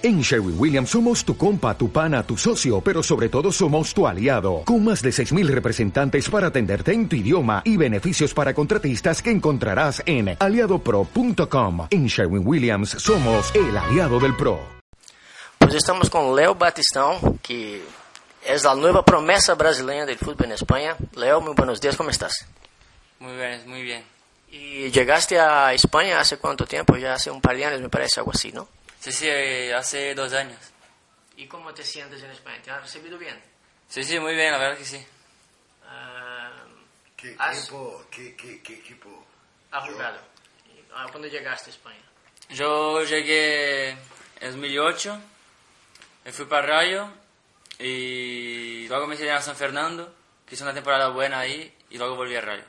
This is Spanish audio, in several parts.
En Sherwin Williams somos tu compa, tu pana, tu socio, pero sobre todo somos tu aliado, con más de 6.000 representantes para atenderte en tu idioma y beneficios para contratistas que encontrarás en aliadopro.com. En Sherwin Williams somos el aliado del PRO. Pues estamos con Leo Batistão, que es la nueva promesa brasileña del fútbol en España. Leo, muy buenos días, ¿cómo estás? Muy bien, muy bien. ¿Y llegaste a España hace cuánto tiempo? Ya hace un par de años, me parece, algo así, ¿no? Sí, sí, hace dos años. ¿Y cómo te sientes en España? ¿Te han recibido bien? Sí, sí, muy bien, la verdad que sí. Ah, ¿Qué ¿Has- equipo? ¿Qué, qué, qué equipo? ¿Has jugado? Ah, ¿Cuándo llegaste a España? Yo llegué en 2008, me fui para Rayo y luego me quedé a San Fernando, que hice una temporada buena ahí y luego volví a Rayo.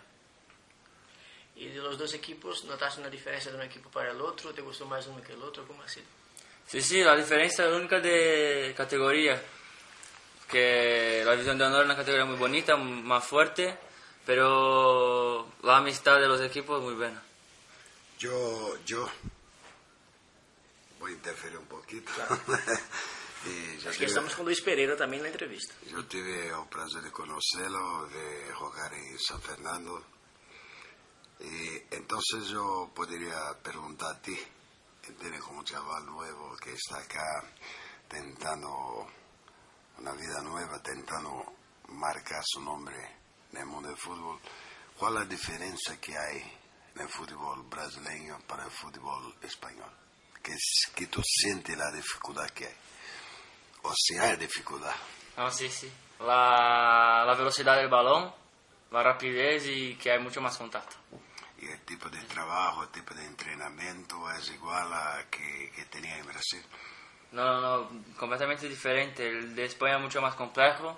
¿Y de los dos equipos notaste una diferencia de un equipo para el otro? ¿Te gustó más uno que el otro? ¿Cómo ha sido? Sí, sí, la diferencia es única de categoría, que la división de honor es una categoría muy bonita, más fuerte, pero la amistad de los equipos es muy buena. Yo, yo voy a interferir un poquito. y yo, Aquí tuve, estamos con Luis Pereira también en la entrevista. yo tuve el placer de conocerlo, de jugar en San Fernando. Y entonces yo podría preguntar a ti, ¿entiendes? Como un chaval nuevo que está acá tentando una vida nueva, tentando marcar su nombre en el mundo del fútbol, ¿cuál es la diferencia que hay en el fútbol brasileño para el fútbol español? Que, es- que tú sientes la dificultad que hay. O si hay dificultad. No, sí, sí. La, la velocidad del balón, la rapidez y que hay mucho más contacto. Y el tipo de trabajo, el tipo de entrenamiento es igual a que, que tenía en Brasil. No, no, no, completamente diferente. El de España es mucho más complejo,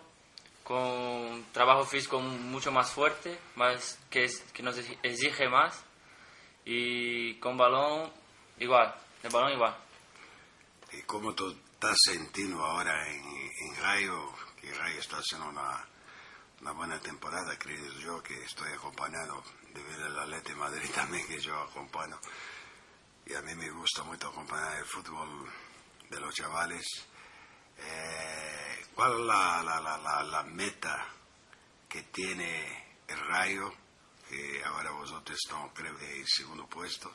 con trabajo físico mucho más fuerte, más que, es- que nos exige más. Y con balón igual, el balón igual. ¿Y cómo tú estás sintiendo ahora en, en Rayo? Que Rayo está haciendo una, una buena temporada, creo yo, que estoy acompañado debido al Atlético de Madrid también, que yo acompaño. Y a mí me gusta mucho acompañar el fútbol de los chavales. Eh, ¿Cuál es la, la, la, la, meta que tiene el Rayo? Que ahora vosotros están, creo en segundo puesto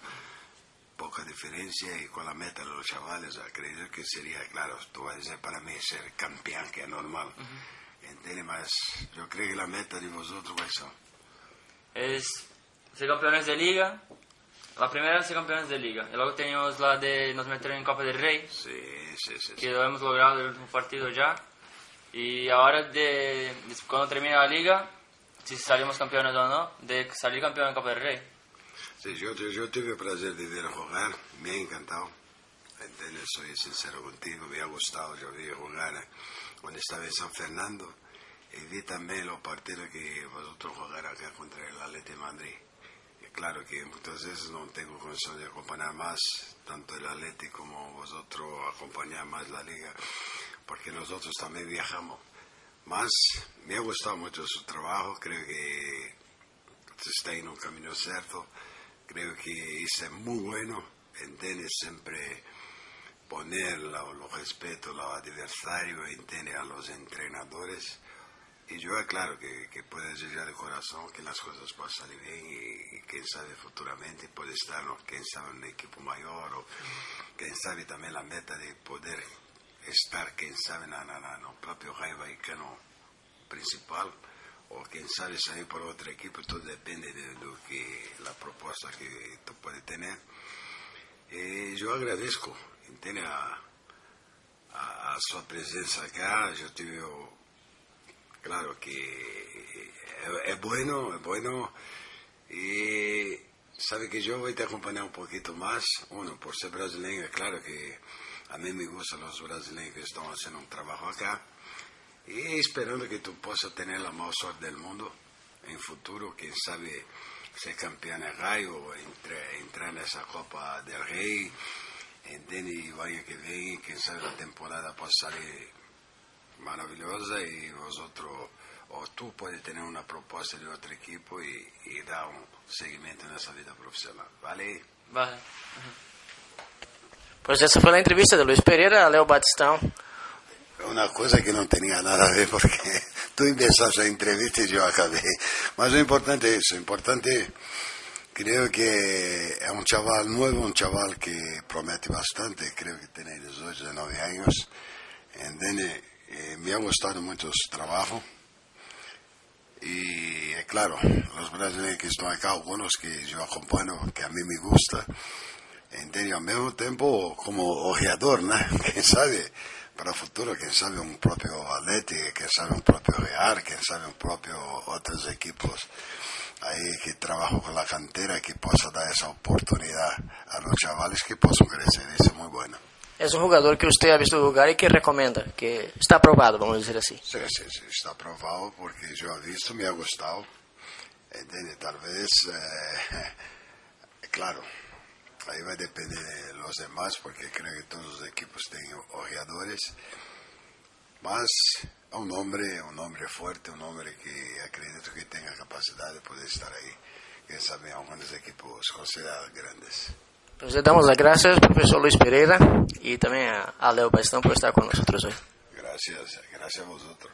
poca diferencia y con la meta de los chavales, a creer que sería, claro, tú vas a decir para mí ser campeón, que es normal. ¿Entiendes? Mas yo creo que la meta de vosotros cuáles son. Es ser campeones de liga. La primera es ser campeones de liga. Y luego tenemos la de nos meter en Copa del Rey, Sí, sí, sí. sí. que lo hemos logrado el último partido ya. Y ahora, de, de- cuando termine la liga, si salimos campeones o no, de salir campeón en Copa del Rey. Sí, yo, yo, yo tuve el placer de ver jugar, me ha encantado. ¿Entiendes? Soy sincero contigo, me ha gustado. Yo vi jugar eh, cuando estaba en San Fernando y vi también los partidos que vosotros jugar acá contra el Atlético de Madrid. Y claro que muchas veces no tengo condición de acompañar más tanto el Atlético como vosotros acompañar más la liga, porque nosotros también viajamos. Más me ha gustado mucho su trabajo, creo que está en un camino cierto. Creo que es muy bueno, entiende siempre poner lo- los respetos a los adversarios, entiende a los entrenadores. Y yo aclaro que, que puede llegar de corazón que las cosas puedan bien y, y quién sabe futuramente puede estar, quién sabe, en un equipo mayor o quién sabe también la meta de poder estar, quién sabe, en el propio Rayo Vallecano principal o quién sabe salir por otro equipo, todo depende de lo que la propuesta que tú puedes tener. Eh, yo agradezco entiende, a, a, a su presencia acá, yo tuve, claro que es, es bueno, es bueno, y sabe que voy a te acompañar un poquito más, uno, por ser brasileño, claro que a mí me gustan los brasileños que están haciendo un trabajo acá, y esperando que tú puedas tener la mejor suerte del mundo en futuro, quién sabe ser campeón de entre, entrar en esa Copa del Rey, entiende, y el año que viene, quién sabe la temporada puede salir maravillosa y vosotros, o tú puedes tener una propuesta de otro equipo y, y dar un seguimiento en esa vida profesional, ¿vale? Vale. Pues essa foi a entrevista de Luiz Pereira a Léo Batistão. Una cosa que no tenía nada a ver porque tú empezaste la entrevista y yo acabé. Mas lo importante es eso, importante creo que es un chaval nuevo, un chaval que promete bastante, creo que tiene 18, 19 años. ¿entiende? Eh, me ha gustado mucho su trabajo. Y eh, claro, los brasileños que están acá, algunos que yo acompaño, que a mí me gusta, ¿entiende? al mismo tiempo como ojeador, ¿no? ¿Quién sabe? Para el futuro, quién sabe un propio Atleti, quién sabe un propio Real, quién sabe un propio otros equipos ahí que trabajo con la cantera que pueda dar esa oportunidad a los chavales que puedan crecer. Eso es muy bueno. É um jogador que você ha visto jogar e que recomenda, que está aprovado, vamos dizer assim. Sí, sí, sí, está aprobado porque yo he visto, me ha gustado. ¿Entiende? Tal vez, eh, claro, ahí va a depender de los demás porque creo que todos los equipos tienen ojeadores. Mas es un hombre, un hombre fuerte, un hombre que acredito que tenga capacidad de poder estar ahí. Que sabe algunos equipos considerados grandes. Pues le damos las gracias, profesor Luis Pereira, y también a, a Leo Batistão por estar con nosotros hoy. Gracias, gracias a vosotros.